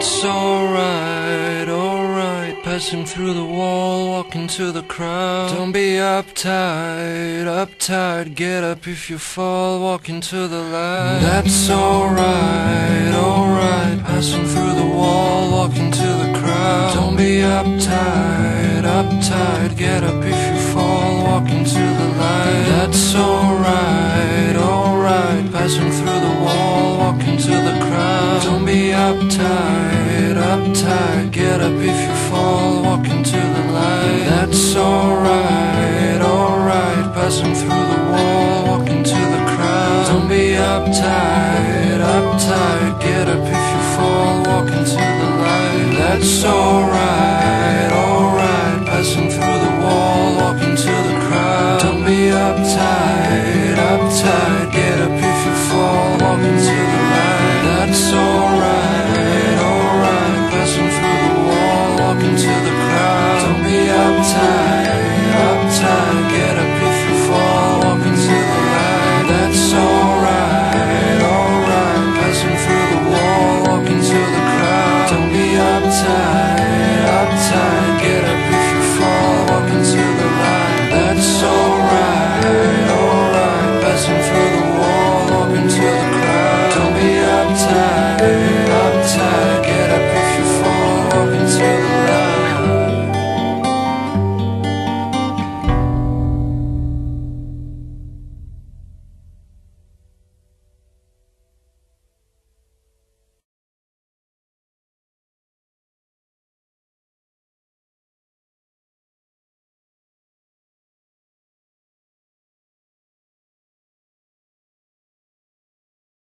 It's alright, alright. Passing through the wall, walking to the crowd. Don't be uptight, uptight. Get up if you fall, walking to the light. That's alright, alright. Passing through the wall, walking to the crowd. Don't be uptight, uptight. Get up if you fall, walking to the light. That's alright. Uptight. Get up if you fall, walk into the light. That's alright, alright. Passing through the wall, walk into the crowd. Don't be uptight, uptight. Get up if you fall, walk into the light. That's alright,